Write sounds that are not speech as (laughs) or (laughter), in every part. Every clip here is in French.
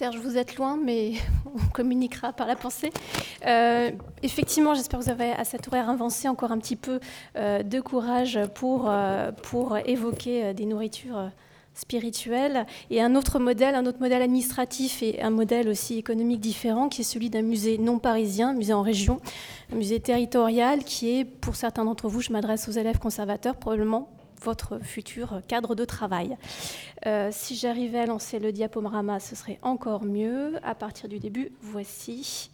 Serge, vous êtes loin, mais (laughs) on communiquera par la pensée. Euh, effectivement, j'espère que vous avez à cet horaire avancé encore un petit peu euh, de courage pour, euh, pour évoquer des nourritures spirituelles et un autre modèle, un autre modèle administratif et un modèle aussi économique différent qui est celui d'un musée non parisien, musée en région, un musée territorial qui est, pour certains d'entre vous, je m'adresse aux élèves conservateurs, probablement votre futur cadre de travail. Euh, si j'arrivais à lancer le diaporama, ce serait encore mieux. À partir du début, voici.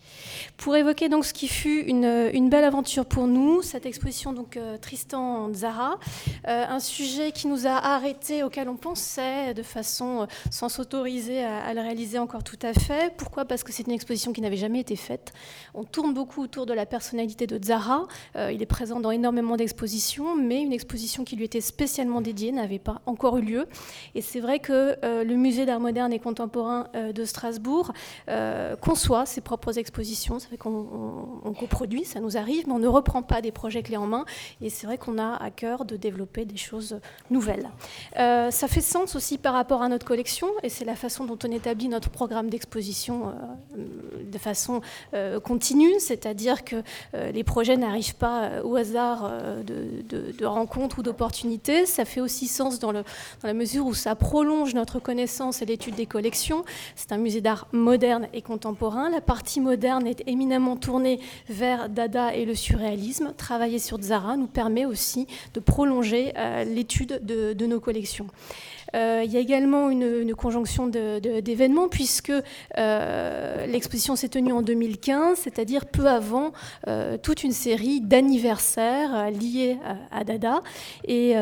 Pour évoquer donc ce qui fut une, belle aventure pour nous, cette exposition donc euh, Tristan Zara, euh, un sujet qui nous a arrêtés, auquel on pensait de façon sans s'autoriser à, à, le réaliser encore tout à fait. Pourquoi? Parce que c'est une exposition qui n'avait jamais été faite. On tourne beaucoup autour de la personnalité de Zara. il est présent dans énormément d'expositions, mais une exposition qui lui était spécialement dédiée n'avait pas encore eu lieu. Et c'est vrai que euh, le musée d'art moderne et contemporain euh, de Strasbourg euh, conçoit ses propres expositions. C'est vrai qu'on coproduit, ça nous arrive, mais on ne reprend pas des projets clés en main. Et c'est vrai qu'on a à cœur de développer des choses nouvelles. ça fait sens aussi par rapport à notre collection, et c'est la façon dont on établit notre programme d'exposition de façon continue, c'est-à-dire que les projets n'arrivent pas au hasard de, de rencontres ou d'opportunités ça fait aussi sens dans, la mesure où ça prolonge notre connaissance et l'étude des collections. C'est un musée d'art moderne et contemporain. La partie moderne est éminemment tournée vers Dada et le surréalisme. Travailler sur Zara nous permet aussi de prolonger euh, l'étude de, de nos collections. Euh, il y a également une, conjonction d'événements puisque euh, l'exposition s'est tenue en 2015, c'est-à-dire peu avant euh, toute une série d'anniversaires liés à, Dada. Et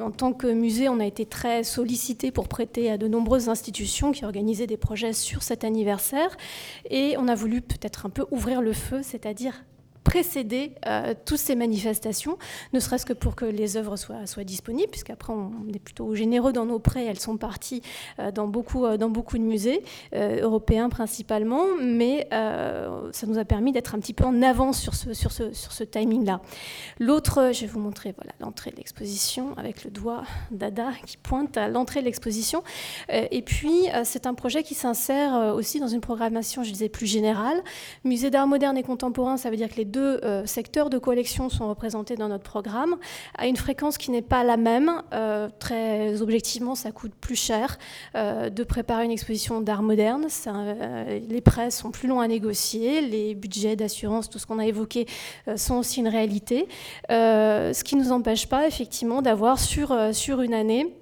en tant que musée, on a été très sollicité pour prêter à de nombreuses institutions qui organisaient des projets sur cet anniversaire. Et on a voulu peut-être un peu ouvrir le feu, c'est-à-dire précéder euh, toutes ces manifestations, ne serait-ce que pour que les œuvres soient, soient disponibles, puisqu'après on est plutôt généreux dans nos prêts, elles sont parties euh, dans, beaucoup, euh, dans beaucoup de musées, européens principalement, mais ça nous a permis d'être un petit peu en avance sur ce, sur ce, sur ce timing-là. L'autre, je vais vous montrer voilà, l'entrée de l'exposition avec le doigt Dada qui pointe à l'entrée de l'exposition. et puis, c'est un projet qui s'insère aussi dans une programmation, je disais, plus générale. Musée d'art moderne et contemporain, ça veut dire que les deux euh, secteurs de collection sont représentés dans notre programme, à une fréquence qui n'est pas la même. Euh, très objectivement, ça coûte plus cher euh, de préparer une exposition d'art moderne. les prêts sont plus longs à négocier, les budgets d'assurance, tout ce qu'on a évoqué, sont aussi une réalité. ce qui ne nous empêche pas, effectivement, d'avoir sur, sur une année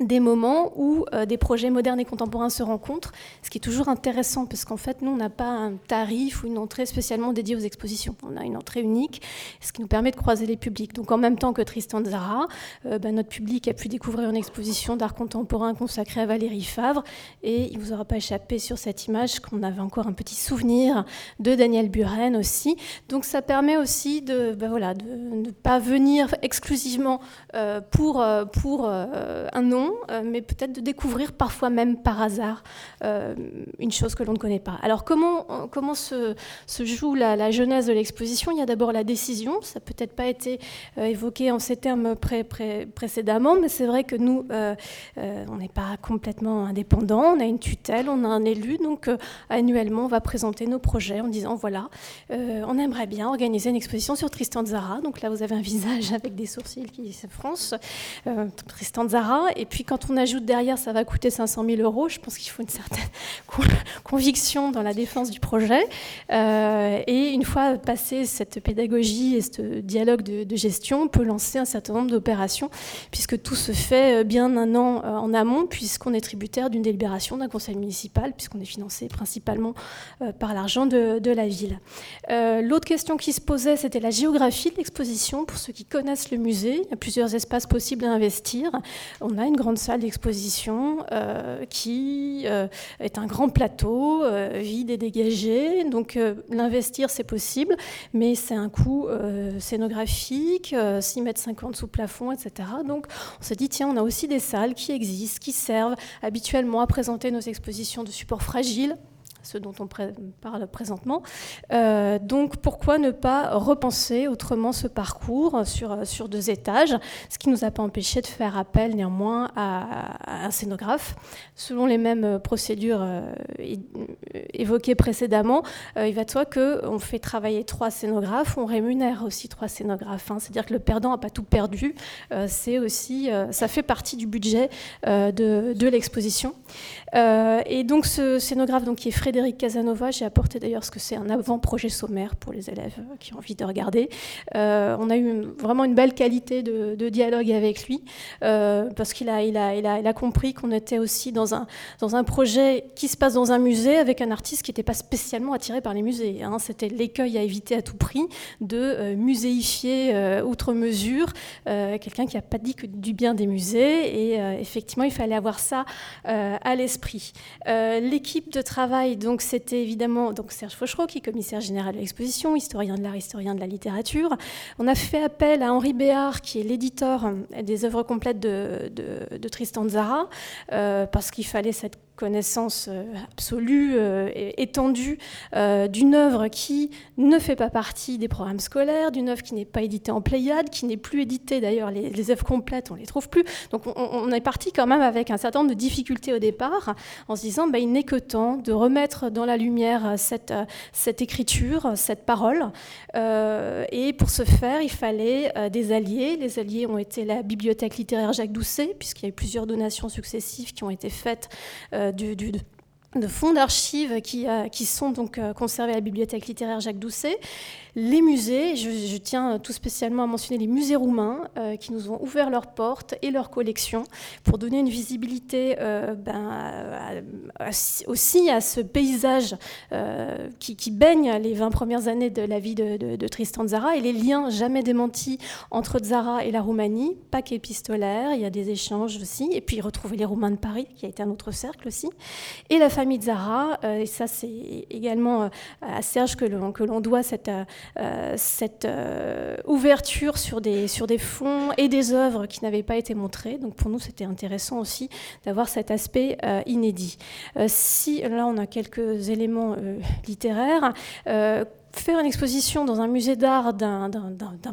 des moments où euh, des projets modernes et contemporains se rencontrent, ce qui est toujours intéressant parce qu'en fait, nous, on n'a pas un tarif ou une entrée spécialement dédiée aux expositions. On a une entrée unique, ce qui nous permet de croiser les publics. Donc en même temps que Tristan Zara, euh, ben, notre public a pu découvrir une exposition d'art contemporain consacrée à Valérie Favre et il ne vous aura pas échappé sur cette image qu'on avait encore un petit souvenir de Daniel Buren aussi. Donc ça permet aussi de, ben, voilà, de ne pas venir exclusivement euh, pour, pour un nom, euh, mais peut-être de découvrir parfois même par hasard euh, une chose que l'on ne connaît pas. Alors comment, comment se, se joue la, la, genèse de l'exposition? Il y a d'abord la décision, ça n'a peut-être pas été euh, évoqué en ces termes pré, précédemment, mais c'est vrai que nous, on n'est pas complètement indépendant, on a une tutelle, on a un élu, donc annuellement on va présenter nos projets en disant voilà, on aimerait bien organiser une exposition sur Tristan Zara, donc là vous avez un visage avec des sourcils qui se froncent, Tristan Zara, et puis quand on ajoute derrière, ça va coûter 500 000 euros, je pense qu'il faut une certaine (laughs) conviction dans la défense du projet. Euh, et une fois passé cette pédagogie et ce dialogue de, gestion, on peut lancer un certain nombre d'opérations, puisque tout se fait euh, bien un an euh, en amont, puisqu'on est tributaire d'une délibération d'un conseil municipal, puisqu'on est financé principalement par l'argent de, la ville. L'autre question qui se posait, c'était la géographie de l'exposition. Pour ceux qui connaissent le musée, il y a plusieurs espaces possibles à investir. On a une grande salle d'exposition euh, qui euh, est un grand plateau, euh, vide et dégagé. Donc l'investir, c'est possible, mais c'est un coût scénographique, 6 mètres 50 sous plafond, etc. Donc on s'est dit, tiens, on a aussi des salles qui existent, qui servent habituellement à présenter nos expositions de support fragile ce dont on parle présentement. Euh, donc pourquoi ne pas repenser autrement ce parcours sur, sur deux étages, ce qui ne nous a pas empêché de faire appel néanmoins à, un scénographe. Selon les mêmes procédures euh, évoquées précédemment, euh, il va de soi qu'on fait travailler trois scénographes, on rémunère aussi trois scénographes. Hein. C'est-à-dire que le perdant n'a pas tout perdu, c'est aussi, ça fait partie du budget de, de l'exposition. Et donc ce scénographe donc, qui est Frédéric Casanova. J'ai apporté d'ailleurs ce que c'est un avant-projet sommaire pour les élèves euh, qui ont envie de regarder. Euh, on a eu vraiment une belle qualité de, dialogue avec lui euh, parce qu'il a, compris qu'on était aussi dans un, dans un projet qui se passe dans un musée avec un artiste qui n'était pas spécialement attiré par les musées. Hein. C'était l'écueil à éviter à tout prix de muséifier outre mesure quelqu'un qui n'a pas dit que du bien des musées. Et effectivement, il fallait avoir ça à l'esprit. L'équipe de travail donc c'était évidemment donc Serge Fauchereau, qui est commissaire général de l'exposition, historien de l'art, historien de la littérature. On a fait appel à Henri Béard, qui est l'éditeur des œuvres complètes de, de, Tristan Zara, euh, parce qu'il fallait cette connaissance euh, absolue euh, étendue euh, d'une œuvre qui ne fait pas partie des programmes scolaires, d'une œuvre qui n'est pas éditée en Pléiade, qui n'est plus éditée d'ailleurs, les, œuvres complètes, on les trouve plus. Donc on, est parti quand même avec un certain nombre de difficultés au départ, en se disant bah, il n'est que temps de remettre dans la lumière cette, cette écriture, cette parole. et pour ce faire, il fallait des alliés. Les alliés ont été la bibliothèque littéraire Jacques Doucet, puisqu'il y a eu plusieurs donations successives qui ont été faites du, du, de fonds d'archives qui, euh, sont donc euh, conservés à la bibliothèque littéraire Jacques Doucet. Les musées, je, tiens tout spécialement à mentionner les musées roumains euh, qui nous ont ouvert leurs portes et leurs collections pour donner une visibilité ben, aussi à ce paysage qui, baigne les 20 premières années de la vie de, de, Tristan Zara et les liens jamais démentis entre Zara et la Roumanie, pas qu'épistolaire, il y a des échanges aussi, et puis retrouver les Roumains de Paris qui a été un autre cercle aussi, et la famille euh, et ça c'est également euh, à Serge que l'on, que l'on doit cette, euh, cette ouverture sur des, sur des fonds et des œuvres qui n'avaient pas été montrées. Donc pour nous c'était intéressant aussi d'avoir cet aspect inédit. si là on a quelques éléments littéraires, faire une exposition dans un musée d'art d'un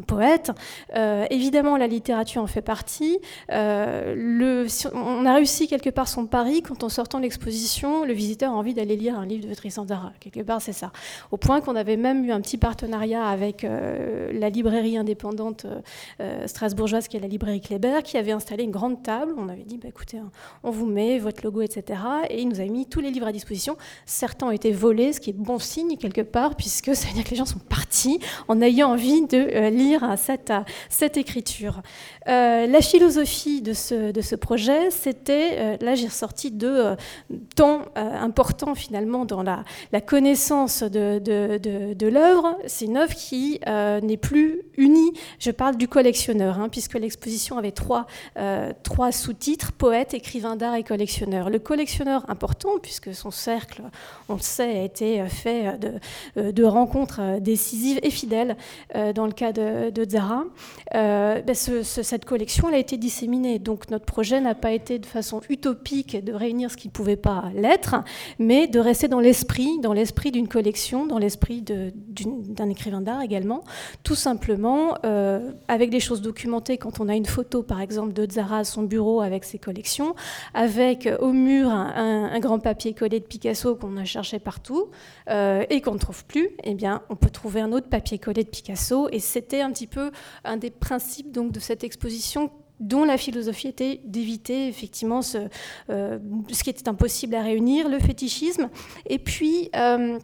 poète, euh, évidemment la littérature en fait partie. Euh, on a réussi quelque part son pari quand en sortant l'exposition, le visiteur a envie d'aller lire un livre de Tristan Zara. Quelque part c'est ça. Au point qu'on avait même eu un petit partenariat avec euh, la librairie indépendante strasbourgeoise qui est la librairie Kléber, qui avait installé une grande table. On avait dit bah, écoutez, on vous met votre logo, etc. Et il nous a mis tous les livres à disposition. Certains ont été volés, ce qui est bon signe quelque part puisque (laughs) c'est-à-dire que les gens sont partis en ayant envie de euh, lire cette, cette écriture. Euh, la philosophie de ce, de ce projet, c'était, euh, là j'ai ressorti deux temps importants finalement dans la, la connaissance de, de, de, l'œuvre. C'est une œuvre qui n'est plus unie. Je parle du collectionneur, hein, puisque l'exposition avait trois, trois sous-titres, poète, écrivain d'art et collectionneur. Le collectionneur important, puisque son cercle, on le sait, a été fait de, de rencontres euh, décisive et fidèle euh, dans le cas de, Zara. Euh, ben, cette collection elle a été disséminée. Donc notre projet n'a pas été de façon utopique de réunir ce qui ne pouvait pas l'être, mais de rester dans l'esprit, dans l'esprit d'une collection, dans l'esprit d'un écrivain d'art également, tout simplement avec des choses documentées. Quand on a une photo, par exemple, de Zara à son bureau avec ses collections, avec au mur un, grand papier collé de Picasso qu'on a cherché partout et qu'on ne trouve plus, eh bien on peut trouver un autre papier collé de Picasso. Et c'était un petit peu un des principes donc, de cette exposition dont la philosophie était d'éviter effectivement ce, euh, ce, qui était impossible à réunir, le fétichisme, et puis euh,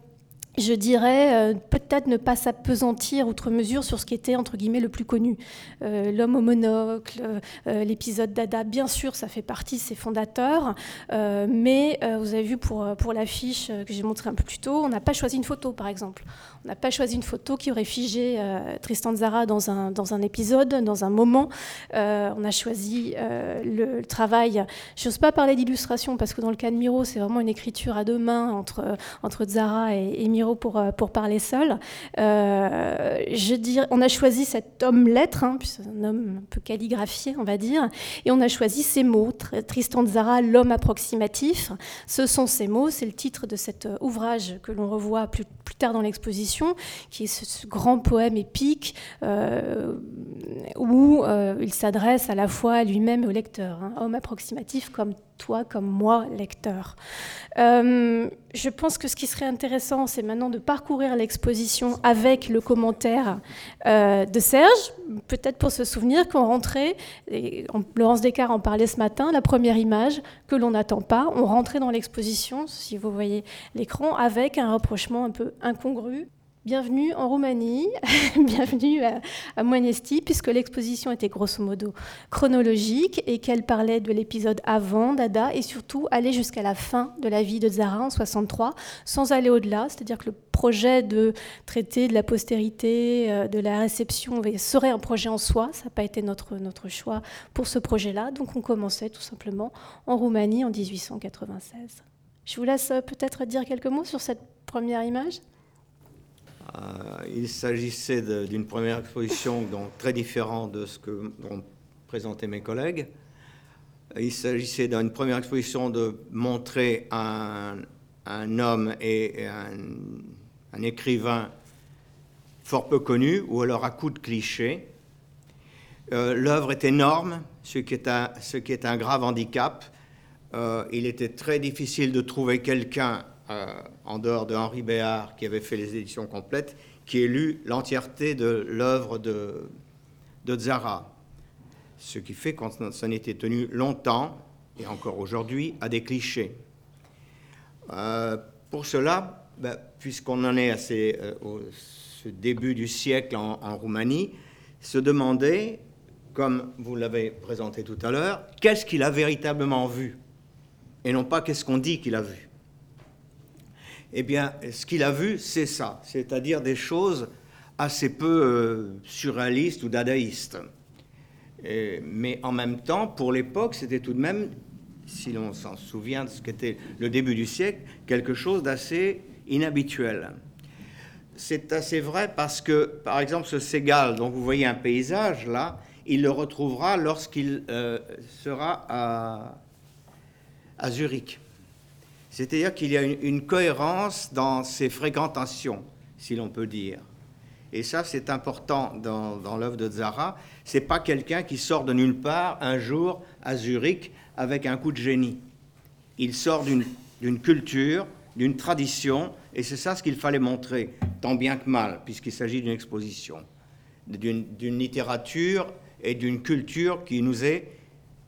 je dirais, euh, peut-être ne pas s'apesantir outre mesure sur ce qui était, entre guillemets, le plus connu. L'homme au monocle, l'épisode Dada, bien sûr, ça fait partie de ses fondateurs, mais vous avez vu pour, pour l'affiche que j'ai montrée un peu plus tôt, on n'a pas choisi une photo, par exemple. On n'a pas choisi une photo qui aurait figé Tristan Zara dans un, dans un épisode, dans un moment. on a choisi le, travail. Je n'ose pas parler d'illustration, parce que dans le cas de Miro, c'est vraiment une écriture à deux mains entre, entre Zara et, Miro pour, pour parler seul. je on a choisi cet homme-lettre, hein, un homme un peu calligraphié, on va dire, et on a choisi ces mots, Tristan Zara, l'homme approximatif. Ce sont ces mots, c'est le titre de cet ouvrage que l'on revoit plus, plus tard dans l'exposition, qui est ce, grand poème épique où il s'adresse à la fois à lui-même et au lecteur, hein, homme approximatif comme toi, comme moi, lecteur. Euh, je pense que ce qui serait intéressant, c'est maintenant de parcourir l'exposition avec le commentaire euh, de Serge, peut-être pour se souvenir qu'on rentrait, Laurence Descartes en parlait ce matin, la première image que l'on n'attend pas, on rentrait dans l'exposition, si vous voyez l'écran, avec un rapprochement un peu incongru Bienvenue en Roumanie, (laughs) bienvenue à, à Moinesti, puisque l'exposition était grosso modo chronologique et qu'elle parlait de l'épisode avant Dada et surtout aller jusqu'à la fin de la vie de Zara en 63, sans aller au-delà, c'est-à-dire que le projet de traiter de la postérité, euh, de la réception serait un projet en soi, ça n'a pas été notre, notre choix pour ce projet-là, donc on commençait tout simplement en Roumanie en 1896. Je vous laisse euh, peut-être dire quelques mots sur cette première image. Euh, il s'agissait d'une première exposition donc, très différente de ce que ont présenté mes collègues. Il s'agissait d'une première exposition de montrer un, homme et un, écrivain fort peu connu, ou alors à coup de clichés. Euh, l'œuvre est énorme, ce qui est un, grave handicap. Euh, il était très difficile de trouver quelqu'un en dehors de Henri Béard, qui avait fait les éditions complètes, qui ait lu l'entièreté de l'œuvre de, de Zara. Ce qui fait qu'on s'en était tenu longtemps, et encore aujourd'hui, à des clichés. Euh, pour cela, ben, puisqu'on en est à euh, au ce début du siècle en Roumanie, se demander, comme vous l'avez présenté tout à l'heure, qu'est-ce qu'il a véritablement vu, et non pas qu'est-ce qu'on dit qu'il a vu eh bien, ce qu'il a vu, c'est ça, c'est-à-dire des choses assez peu euh, surréalistes ou dadaïstes. mais en même temps, pour l'époque, c'était tout de même, si l'on s'en souvient de ce qu'était le début du siècle, quelque chose d'assez inhabituel. C'est assez vrai parce que, par exemple, ce Ségal, dont vous voyez un paysage là, il le retrouvera lorsqu'il euh, sera à, à Zurich. C'est-à-dire qu'il y a une, cohérence dans ses fréquentations, si l'on peut dire. Et ça, c'est important dans, l'œuvre de Zara. C'est pas quelqu'un qui sort de nulle part un jour à Zurich avec un coup de génie. Il sort d'une culture, d'une tradition, et c'est ça ce qu'il fallait montrer, tant bien que mal, puisqu'il s'agit d'une exposition, d'une littérature et d'une culture qui nous est,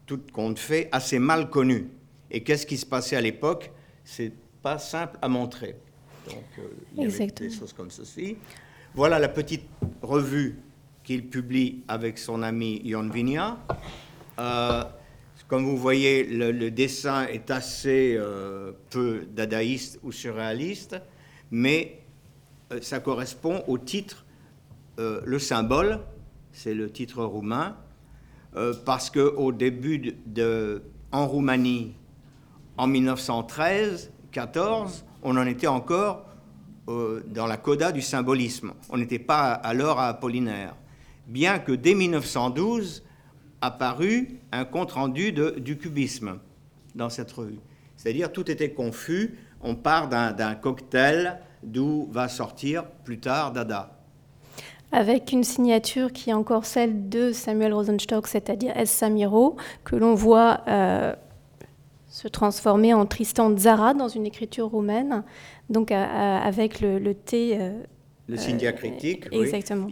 tout compte fait, assez mal connue. Et qu'est-ce qui se passait à l'époque? C'est pas simple à montrer. Donc, euh, il y des choses comme ceci. Voilà la petite revue qu'il publie avec son ami Jon Vigna. Euh, comme vous voyez, le, dessin est assez euh, peu dadaïste ou surréaliste, mais ça correspond au titre, le symbole, c'est le titre roumain, parce qu'au début de, en Roumanie, en 1913-14, on en était encore euh, dans la coda du symbolisme. On n'était pas alors à Apollinaire. Bien que dès 1912 apparut un compte-rendu du cubisme dans cette revue. C'est-à-dire tout était confus. On part d'un cocktail d'où va sortir plus tard Dada. Avec une signature qui est encore celle de Samuel Rosenstock, c'est-à-dire S. Samiro, que l'on voit euh, se transformer en Tristan Zara dans une écriture roumaine, donc avec le, T. Euh, le signe diacritique. exactement.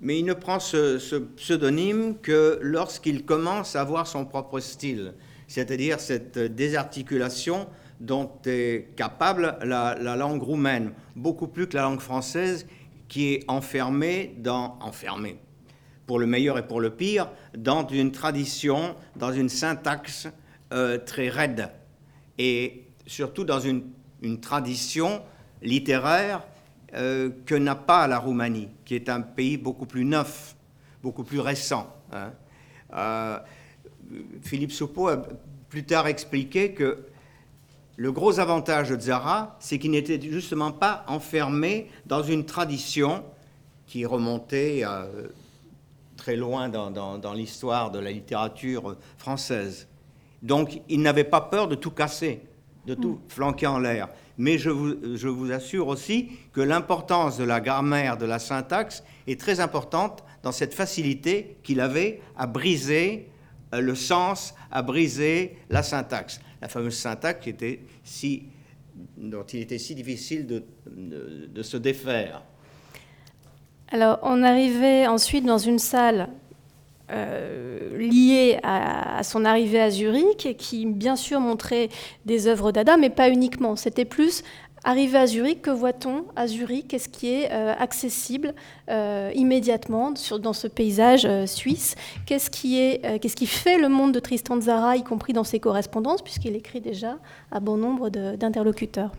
mais il ne prend ce, pseudonyme que lorsqu'il commence à avoir son propre style, c'est-à-dire cette désarticulation dont est capable la, la, langue roumaine, beaucoup plus que la langue française qui est enfermée dans enfermée pour le meilleur et pour le pire dans une tradition, dans une syntaxe euh, très raide et surtout dans une, tradition littéraire euh, que n'a pas la Roumanie, qui est un pays beaucoup plus neuf, beaucoup plus récent. Hein. Euh, Philippe Soupeau a plus tard expliqué que le gros avantage de Zara, c'est qu'il n'était justement pas enfermé dans une tradition qui remontait très loin dans, l'histoire de la littérature française. Donc il n'avait pas peur de tout casser, de tout mm. flanquer en l'air. Mais je vous, je vous assure aussi que l'importance de la grammaire, de la syntaxe, est très importante dans cette facilité qu'il avait à briser euh, le sens, à briser la syntaxe la fameuse syntaxe qui était si, dont il était si difficile de, de, se défaire. Alors, on arrivait ensuite dans une salle euh, liée à, son arrivée à Zurich, qui bien sûr montrait des œuvres d'Ada, mais pas uniquement. C'était plus Arrivé à Zurich, que voit-on à Zurich? Qu'est-ce qui est euh, accessible euh, immédiatement dans ce paysage euh, suisse? Qu'est-ce qui, est, qu'est-ce qui fait le monde de Tristan Zara, y compris dans ses correspondances, puisqu'il écrit déjà à bon nombre d'interlocuteurs?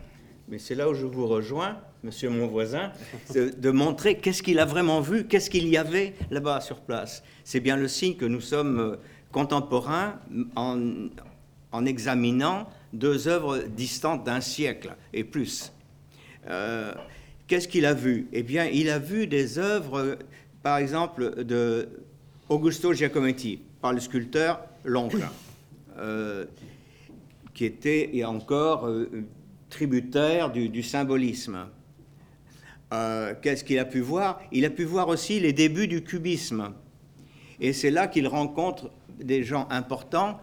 Mais c'est là où je vous rejoins, monsieur mon voisin, de, montrer qu'est-ce qu'il a vraiment vu, qu'est-ce qu'il y avait là-bas sur place. C'est bien le signe que nous sommes contemporains en, examinant deux œuvres distantes d'un siècle et plus. Euh, qu'est-ce qu'il a vu? Eh bien, il a vu des œuvres, par exemple, de Augusto Giacometti, par le sculpteur l'oncle, euh, qui était et encore euh, tributaire du, symbolisme. Qu'est-ce qu'il a pu voir? Il a pu voir aussi les débuts du cubisme. Et c'est là qu'il rencontre des gens importants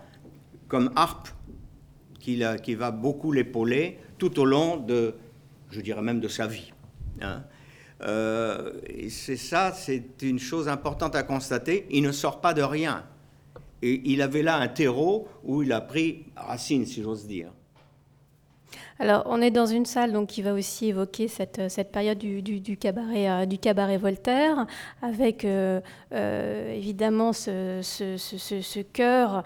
comme Harpe, qui, va beaucoup l'épauler tout au long de, je dirais même de sa vie. Hein. Euh, c'est ça, c'est une chose importante à constater. Il ne sort pas de rien. Et il avait là un terreau où il a pris racine, si j'ose dire. Alors, on est dans une salle donc, qui va aussi évoquer cette, euh, cette période du, cabaret, euh, du cabaret Voltaire, avec euh, évidemment ce, ce, cœur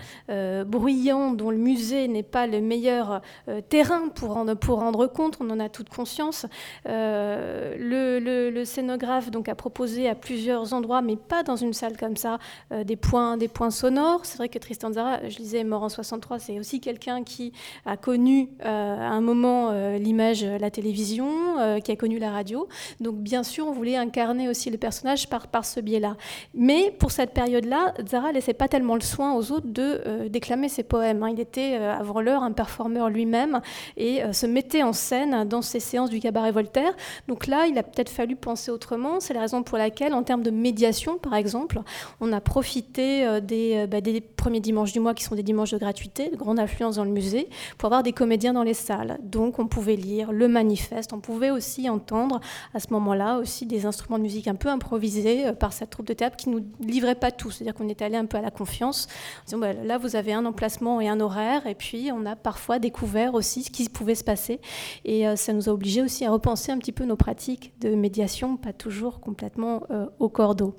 bruyant dont le musée n'est pas le meilleur terrain pour, en, pour rendre compte, on en a toute conscience. Le, scénographe donc, a proposé à plusieurs endroits, mais pas dans une salle comme ça, des, points, des points sonores. C'est vrai que Tristan Zara, je disais, mort en 63, c'est aussi quelqu'un qui a connu un moment euh, l'image, euh, la télévision, euh, qui a connu la radio. Donc bien sûr, on voulait incarner aussi le personnage par, par ce biais-là. Mais pour cette période-là, Zara laissait pas tellement le soin aux autres de déclamer ses poèmes. Hein. Il était avant l'heure un performeur lui-même et se mettait en scène dans ses séances du cabaret Voltaire. Donc là, il a peut-être fallu penser autrement. C'est la raison pour laquelle, en termes de médiation, par exemple, on a profité des, bah, des premiers dimanches du mois qui sont des dimanches de gratuité, de grande affluence dans le musée, pour avoir des comédiens dans les salles donc on pouvait lire le manifeste, on pouvait aussi entendre à ce moment-là aussi des instruments de musique un peu improvisés euh, par cette troupe de théâtre qui nous livrait pas tout, c'est-à-dire qu'on est allé un peu à la confiance, en disant bah, là vous avez un emplacement et un horaire, et puis on a parfois découvert aussi ce qui pouvait se passer, et euh, ça nous a obligés aussi à repenser un petit peu nos pratiques de médiation, pas toujours complètement euh, au cordeau.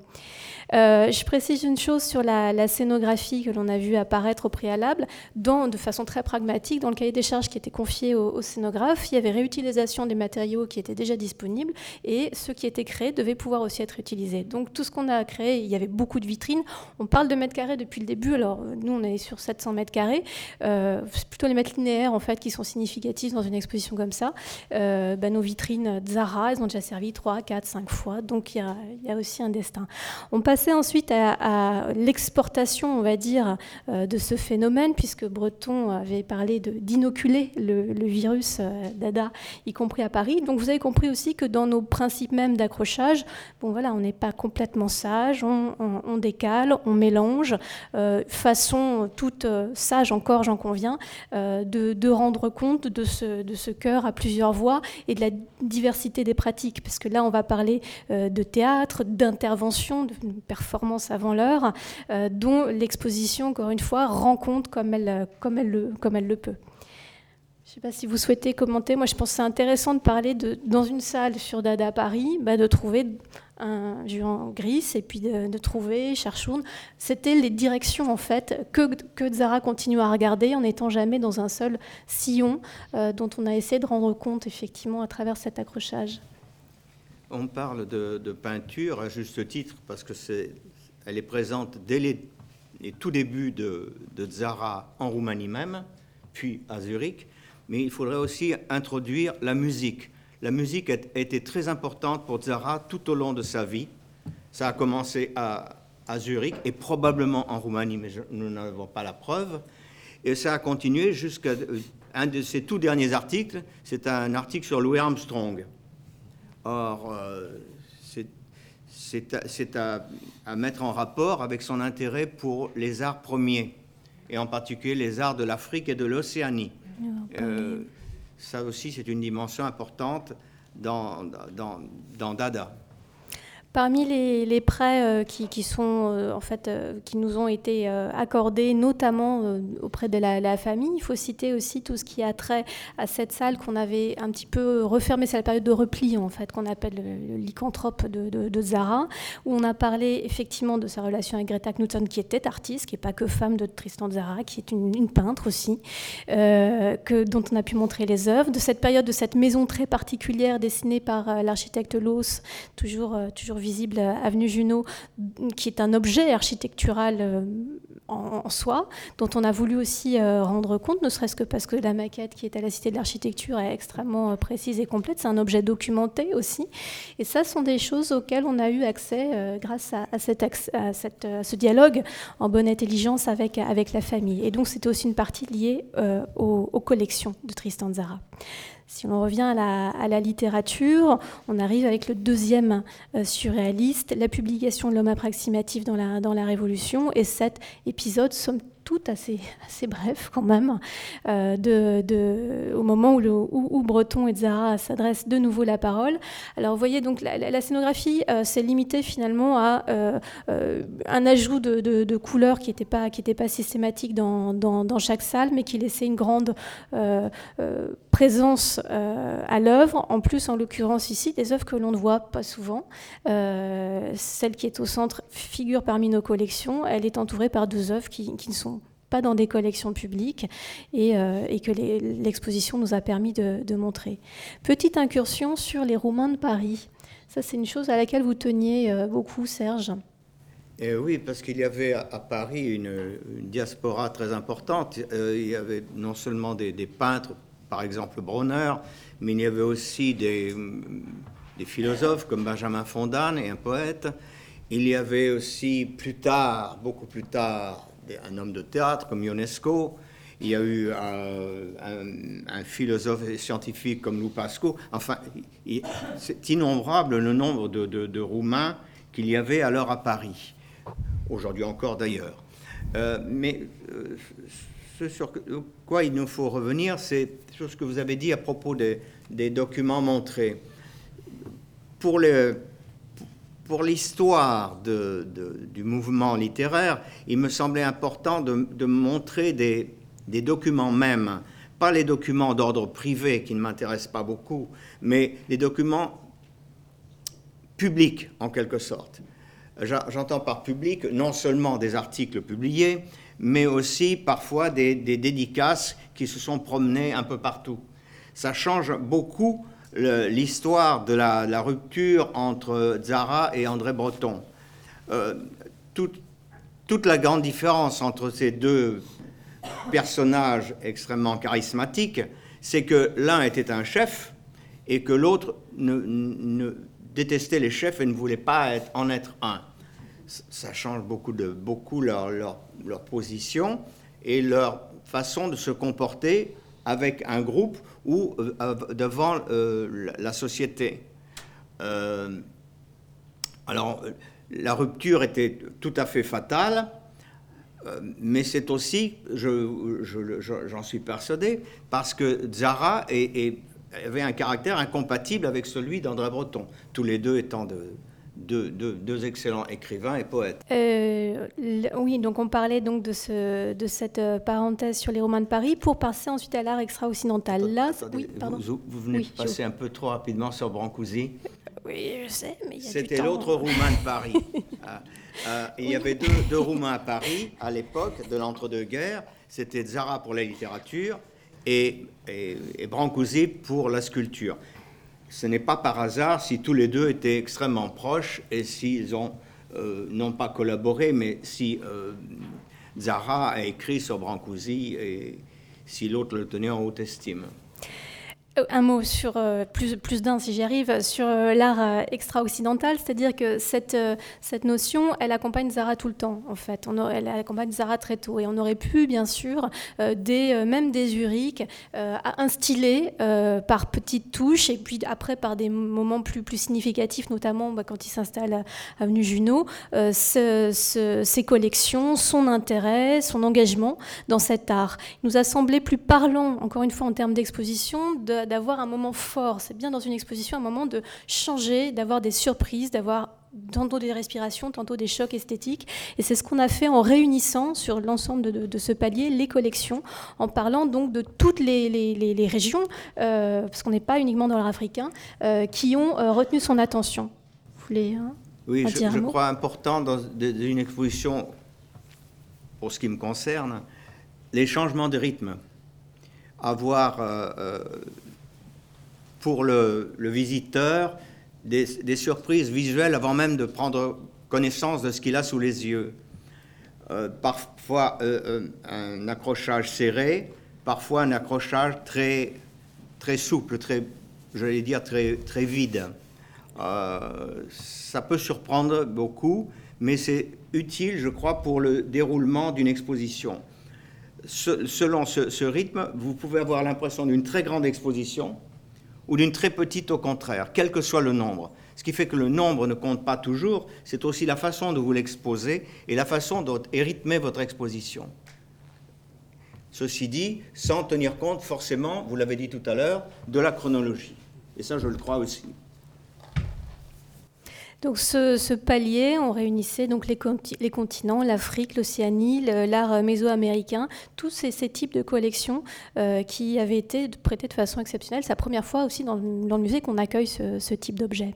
Je précise une chose sur la, scénographie que l'on a vu apparaître au préalable. Dans, de façon très pragmatique, dans le cahier des charges qui était confié au, scénographe, il y avait réutilisation des matériaux qui étaient déjà disponibles et ceux qui étaient créés devaient pouvoir aussi être utilisés. Donc tout ce qu'on a créé, il y avait beaucoup de vitrines. On parle de mètres carrés depuis le début. Alors nous, on est sur 700 mètres carrés. Euh, c'est plutôt les mètres linéaires en fait qui sont significatifs dans une exposition comme ça. Euh, ben, nos vitrines Zara, elles ont déjà servi 3, 4, 5 fois. Donc il y a, aussi un destin. On passe ensuite à, l'exportation, on va dire, euh, de ce phénomène, puisque Breton avait parlé d'inoculer le, virus euh, d'ADA, y compris à Paris. Donc vous avez compris aussi que dans nos principes même d'accrochage, bon voilà, on n'est pas complètement sage, on, décale, on mélange, euh, façon toute sage encore, j'en conviens, de, rendre compte de ce, cœur à plusieurs voix et de la diversité des pratiques, parce que là on va parler de théâtre, d'intervention, de performance avant l'heure, euh, dont l'exposition, encore une fois, rend compte comme elle le peut. Je ne sais pas si vous souhaitez commenter. Moi, je pense que c'est intéressant de parler de, dans une salle sur Dada Paris, bah, de trouver un Juan Gris et puis de, trouver Cherchoun. C'était les directions, en fait, que, que Zara continue à regarder en n'étant jamais dans un seul sillon euh, dont on a essayé de rendre compte, effectivement, à travers cet accrochage. On parle de, peinture à juste titre parce que c'est, elle est présente dès les, tout débuts de, Zara en Roumanie même, puis à Zurich. Mais il faudrait aussi introduire la musique. La musique a été très importante pour Zara tout au long de sa vie. Ça a commencé à, Zurich et probablement en Roumanie, mais nous n'avons pas la preuve. Et ça a continué jusqu'à euh, un de ses tout derniers articles. C'est un article sur Louis Armstrong. Or, euh, c'est à, à, mettre en rapport avec son intérêt pour les arts premiers, et en particulier les arts de l'Afrique et de l'Océanie. Euh, ça aussi, c'est une dimension importante dans, dans, dans Dada. Parmi les, prêts euh, qui, sont euh, en fait euh, qui nous ont été accordés, notamment auprès de la, famille, il faut citer aussi tout ce qui a trait à cette salle qu'on avait un petit peu refermée, c'est la période de repli en fait qu'on appelle le, lycanthrope de, Zara, où on a parlé effectivement de sa relation avec Greta Knudsen, qui était artiste, qui n'est pas que femme de Tristan Zara, qui est une, peintre aussi, que, dont on a pu montrer les œuvres, de cette période de cette maison très particulière dessinée par l'architecte Loos, toujours toujours visible avenue Junot, qui est un objet architectural euh, en, soi, dont on a voulu aussi euh, rendre compte, ne serait-ce que parce que la maquette qui est à la Cité de l'Architecture est extrêmement euh, précise et complète. C'est un objet documenté aussi. Et ça sont des choses auxquelles on a eu accès grâce à, à, cette, ce dialogue en bonne intelligence avec, avec la famille. Et donc c'était aussi une partie liée aux collections de Tristan Zara. Si on revient à la, littérature, on arrive avec le deuxième euh, surréaliste, la publication de l'homme approximatif dans la, dans la Révolution, et cet épisode, somme tout assez, (laughs) assez bref quand même, euh, de, au moment où, où, Breton et Zara s'adressent de nouveau la parole. Alors vous voyez, donc la, scénographie euh, s'est limitée finalement à euh, un ajout de, de, couleurs qui n'était pas, qui pas systématique dans, dans, dans, chaque salle, mais qui laissait une grande présence à l'œuvre. En plus, en l'occurrence ici, des œuvres que l'on ne voit pas souvent. celle qui est au centre figure parmi nos collections. Elle est entourée par deux œuvres qui, qui ne sont pas dans des collections publiques et, euh, que l'exposition nous a permis de, montrer. Petite incursion sur les Roumains de Paris. Ça, c'est une chose à laquelle vous teniez euh, beaucoup, Serge. Et oui, parce qu'il y avait à Paris une, diaspora très importante. Euh, il y avait non seulement des, peintres, par exemple Bronner, mais il y avait aussi des, philosophes comme Benjamin Fondan et un poète. Il y avait aussi plus tard, beaucoup plus tard, un homme de théâtre comme Ionesco, il y a eu un, philosophe scientifique comme Lou Pasco. Enfin, c'est innombrable le nombre de, Roumains qu'il y avait alors à Paris, aujourd'hui encore d'ailleurs. Euh, mais euh, ce sur quoi il nous faut revenir, c'est ce que vous avez dit à propos des, des documents montrés. Pour les, pour l'histoire du mouvement littéraire, il me semblait important de, montrer des, documents même, pas les documents d'ordre privé qui ne m'intéressent pas beaucoup, mais les documents publics en quelque sorte. J'entends par public non seulement des articles publiés, mais aussi parfois des, des dédicaces qui se sont promenées un peu partout. Ça change beaucoup l'histoire de la, rupture entre Zara et André Breton. Euh, toute, la grande différence entre ces deux personnages extrêmement charismatiques, c'est que l'un était un chef et que l'autre détestait les chefs et ne voulait pas en être un. Ça change beaucoup, de, beaucoup leur, leur, leur position et leur façon de se comporter avec un groupe ou euh, devant euh, la société. Euh, alors, la rupture était tout à fait fatale, mais c'est aussi, j'en je, suis persuadé, parce que Zara avait un caractère incompatible avec celui d'André Breton, tous les deux étant de, deux, excellents écrivains et poètes. Euh, oui, donc on parlait donc de, ce, de cette euh, parenthèse sur les romans de Paris pour passer ensuite à l'art extra-occidental. Là, oui, pardon. Vous, venez de passer un peu trop rapidement sur Brancusi. Oui, je sais, mais il y a C'était l'autre roumain de Paris. (laughs) Ah, ah, il y avait deux, deux roumains à Paris à l'époque de l'entre-deux-guerres. C'était Zara pour la littérature et, et, et Brancusi pour la sculpture ce n'est pas par hasard si tous les deux étaient extrêmement proches et s'ils ont euh, non pas collaboré, mais si euh, Zara a écrit sur Brancusi et si l'autre le tenait en haute estime. Euh, un mot sur, euh, plus, d'un si j'y arrive, sur euh, l'art extra-occidental, c'est-à-dire que cette, cette notion, elle accompagne Zara tout le temps, en fait. Elle accompagne Zara très tôt. Et on aurait pu, bien sûr, des, même des Zurich, instiller par petites touches, et puis après par des moments plus, plus significatifs, notamment bah, quand il s'installe à Avenue Junot, ses collections, son intérêt, son engagement dans cet art. Il nous a semblé plus parlant, encore une fois en termes d'exposition, de d'avoir un moment fort. C'est bien dans une exposition un moment de changer, d'avoir des surprises, d'avoir tantôt des respirations, tantôt des chocs esthétiques. Et c'est ce qu'on a fait en réunissant sur l'ensemble de, ce palier les collections, en parlant donc de toutes les, régions, euh, parce qu'on n'est pas uniquement dans l'art africain, euh, qui ont euh, retenu son attention. Vous voulez hein, Oui, je, je crois important dans une exposition, pour ce qui me concerne, les changements de rythme. Avoir pour le, visiteur des, surprises visuelles avant même de prendre connaissance de ce qu'il a sous les yeux. Euh, parfois euh, euh, un accrochage serré, parfois un accrochage très, très souple, très, j'allais dire très, très vide. ça peut surprendre beaucoup, mais c'est utile, je crois, pour le déroulement d'une exposition. selon ce rythme, vous pouvez avoir l'impression d'une très grande exposition, ou d'une très petite au contraire, quel que soit le nombre. Ce qui fait que le nombre ne compte pas toujours, c'est aussi la façon dont vous l'exposez et la façon dont est votre exposition. Ceci dit, sans tenir compte forcément, vous l'avez dit tout à l'heure, de la chronologie. Et ça, je le crois aussi. Donc ce, palier, on réunissait donc les, continents, l'Afrique, l'Océanie, l'art mésoaméricain, tous ces, types de collections euh, qui avaient été prêtées de façon exceptionnelle. C'est la première fois aussi dans, le musée qu'on accueille ce, type d'objet.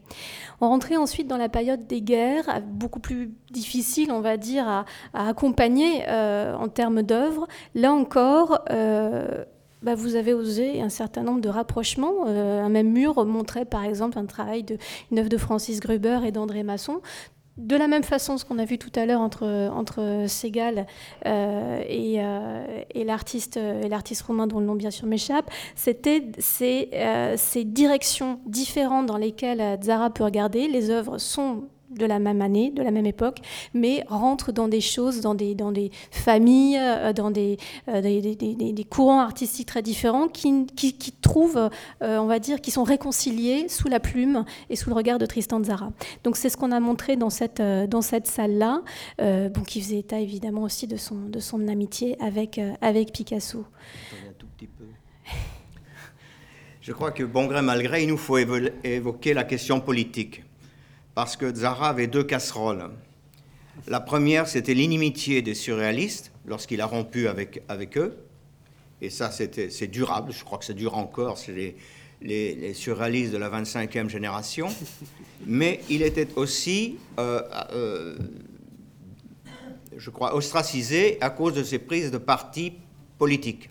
On rentrait ensuite dans la période des guerres, beaucoup plus difficile, on va dire, à, accompagner euh, en termes d'œuvres. Là encore, euh, bah, vous avez osé un certain nombre de rapprochements. Euh, un même mur montrait par exemple un travail de une œuvre de Francis Gruber et d'André Masson. De la même façon, ce qu'on a vu tout à l'heure entre, entre Segal euh, et, euh, et l'artiste romain dont le nom bien sûr m'échappe, c'était ces directions différentes dans lesquelles Zara peut regarder. Les œuvres sont de la même année, de la même époque, mais rentrent dans des choses, dans des, familles, euh, dans des, euh, des, courants artistiques très différents qui, trouvent, euh, on va dire, qui sont réconciliés sous la plume et sous le regard de Tristan Zara. Donc c'est ce qu'on a montré dans cette, dans cette salle-là, qui faisait état évidemment aussi de son, de son amitié avec, avec Picasso. (laughs) Je crois que bon gré mal gré, il nous faut évoquer la question politique parce que Zara avait deux casseroles. La première, c'était l'inimitié des surréalistes lorsqu'il a rompu avec, avec eux. Et ça, c'est durable. Je crois que ça dure encore. C'est les, les, surréalistes de la 25e génération. Mais il était aussi, euh, euh, je crois, ostracisé à cause de ses prises de partis politiques.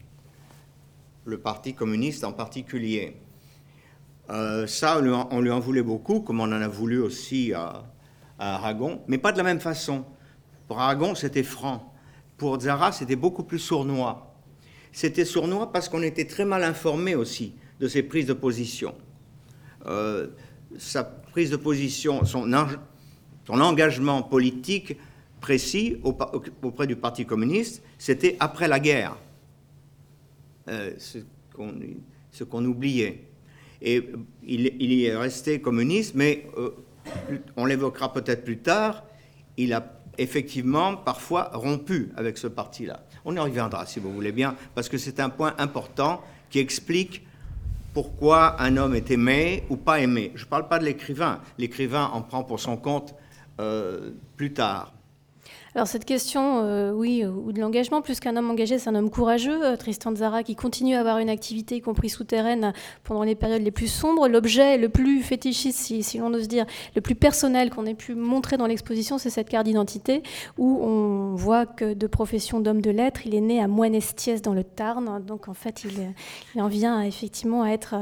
Le Parti communiste en particulier. Euh, ça, on lui, en, voulait beaucoup, comme on en a voulu aussi à, Aragon, mais pas de la même façon. Pour Aragon, c'était franc. Pour Zara, c'était beaucoup plus sournois. C'était sournois parce qu'on était très mal informé aussi de ses prises de position. Euh, sa prise de position, son, engagement politique précis auprès du Parti communiste, c'était après la guerre. Euh, ce qu'on oubliait. Et il, y est resté communiste, mais euh, on l'évoquera peut-être plus tard, il a effectivement parfois rompu avec ce parti-là. On y reviendra si vous voulez bien, parce que c'est un point important qui explique pourquoi un homme est aimé ou pas aimé. Je ne parle pas de l'écrivain, l'écrivain en prend pour son compte euh, plus tard. Alors cette question, euh, oui, euh, ou de l'engagement, plus qu'un homme engagé, c'est un homme courageux, euh, Tristan Zara, qui continue à avoir une activité, y compris souterraine, pendant les périodes les plus sombres. L'objet le plus fétichiste, si, l'on ose dire, le plus personnel qu'on ait pu montrer dans l'exposition, c'est cette carte d'identité, où on voit que de profession d'homme de lettres, il est né à Moinestiès dans le Tarn, donc en fait il, en vient effectivement à être,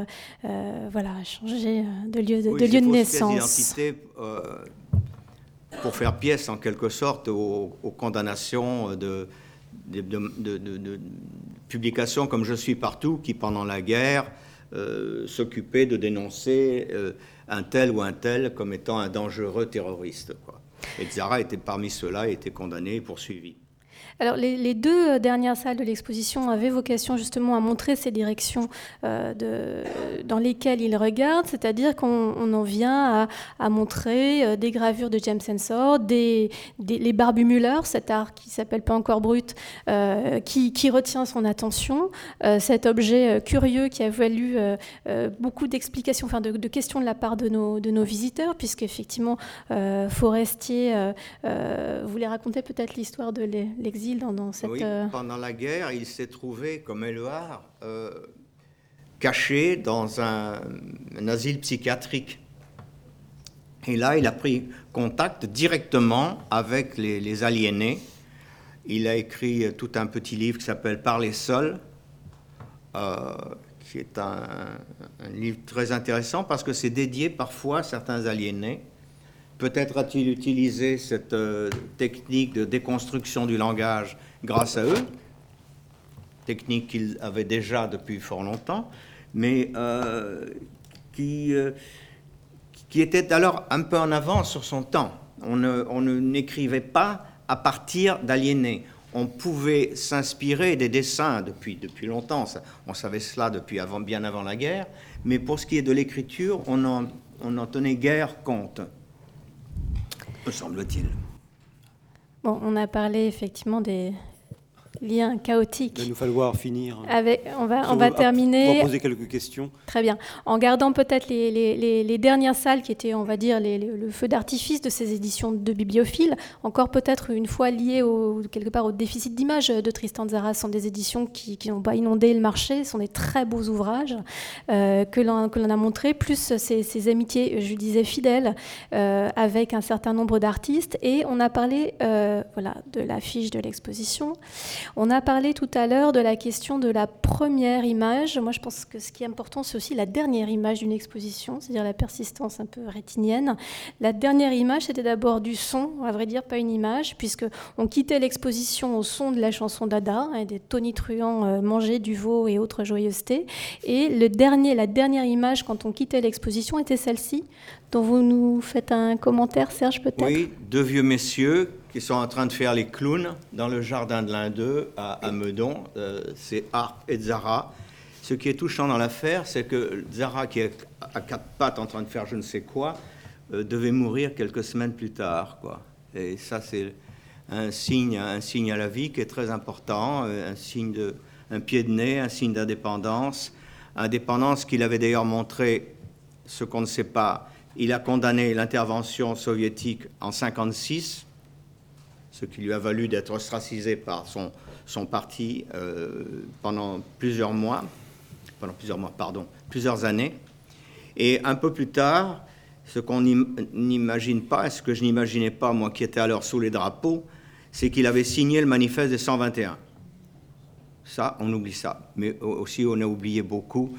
voilà, à changer de lieu de, de lieu de naissance pour faire pièce en quelque sorte aux, condamnations de, publication comme Je suis partout, qui pendant la guerre s'occupait de dénoncer un tel ou un tel comme étant un dangereux terroriste. Et Zara était parmi ceux-là et était condamné et poursuivi. Alors, les, deux euh, dernières salles de l'exposition avaient vocation justement à montrer ces directions euh, dans lesquelles il regarde, c'est-à-dire qu'on en vient à, montrer euh, des gravures de James Ensor, des, les Barbus Müller, cet art qui s'appelle pas encore brut, qui, retient son attention, cet objet curieux qui a valu beaucoup d'explications, enfin de, questions de la part de nos, de nos visiteurs, puisque effectivement Forestier voulait raconter peut-être l'histoire de l'exil dans, cette... Oui, euh, pendant la guerre, il s'est trouvé, comme Éluard, euh, caché dans un, asile psychiatrique. Et là, il a pris contact directement avec les, aliénés. Il a écrit tout un petit livre qui s'appelle Parler seul, euh, qui est un, un, livre très intéressant parce que c'est dédié parfois à certains aliénés Peut-être a-t-il utilisé cette euh, technique de déconstruction du langage grâce à eux, technique qu'il avait déjà depuis fort longtemps, mais euh, qui, euh, qui était alors un peu en avance sur son temps. On ne n'écrivait pas à partir d'aliénés. On pouvait s'inspirer des dessins depuis, depuis longtemps, on savait cela depuis bien avant la guerre, mais pour ce qui est de l'écriture, on n'en on en tenait guère compte semble-t-il. Bon, on a parlé effectivement des, lien chaotique. Il va nous falloir finir. Avec, on va, on va terminer. On va poser quelques questions. Très bien. En gardant peut-être les, les, les, dernières salles qui étaient, on va dire, le feu d'artifice de ces éditions de bibliophiles, encore peut-être une fois liées au, quelque part au déficit d'image de Tristan Zara, sont des éditions qui n'ont pas inondé le marché, sont des très beaux ouvrages euh, que l'on a montrés, plus ces, ces, amitiés, je disais, fidèles euh, avec un certain nombre d'artistes. Et on a parlé euh, voilà, de l'affiche de l'exposition. On a parlé tout à l'heure de la question de la première image. Moi, je pense que ce qui est important, c'est aussi la dernière image d'une exposition, c'est-à-dire la persistance un peu rétinienne. La dernière image, c'était d'abord du son, à vrai dire, pas une image, puisque on quittait l'exposition au son de la chanson d'Ada, et hein, des tonitruants euh, manger du veau et autres joyeusetés. Et le dernier, la dernière image, quand on quittait l'exposition, était celle-ci, dont vous nous faites un commentaire, Serge, peut-être? Oui, deux vieux messieurs qui sont en train de faire les clowns dans le jardin de l'un d'eux à, Meudon. Euh, c'est Harp et Zara. Ce qui est touchant dans l'affaire, c'est que Zara, qui est à quatre pattes en train de faire je ne sais quoi, euh, devait mourir quelques semaines plus tard. Et ça, c'est un signe, un signe à la vie qui est très important, euh, un signe de, un pied de nez, un signe d'indépendance. Indépendance qu'il avait d'ailleurs montré, ce qu'on ne sait pas, il a condamné l'intervention soviétique en 1956 ce qui lui a valu d'être ostracisé par son, parti euh, pendant plusieurs mois, pendant plusieurs mois, pardon, plusieurs années. Et un peu plus tard, ce qu'on n'imagine pas, et ce que je n'imaginais pas, moi qui étais alors sous les drapeaux, c'est qu'il avait signé le manifeste des 121. Ça, on oublie ça. Mais aussi, on a oublié beaucoup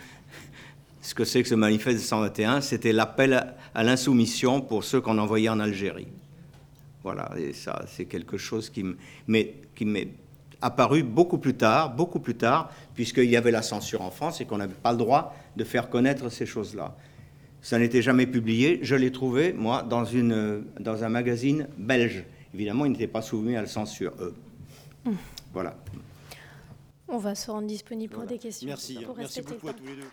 (laughs) ce que c'est que ce manifeste des 121. C'était l'appel à l'insoumission pour ceux qu'on envoyait en Algérie. Voilà, et ça, c'est quelque chose qui m'est apparu beaucoup plus tard, beaucoup plus tard, puisqu'il y avait la censure en France et qu'on n'avait pas le droit de faire connaître ces choses-là. Ça n'était jamais publié. Je l'ai trouvé, moi, dans, une, dans un magazine belge. Évidemment, il n'était pas soumis à la censure, eux. Voilà. On va se rendre disponible pour des questions. Merci. Merci beaucoup à tous les deux.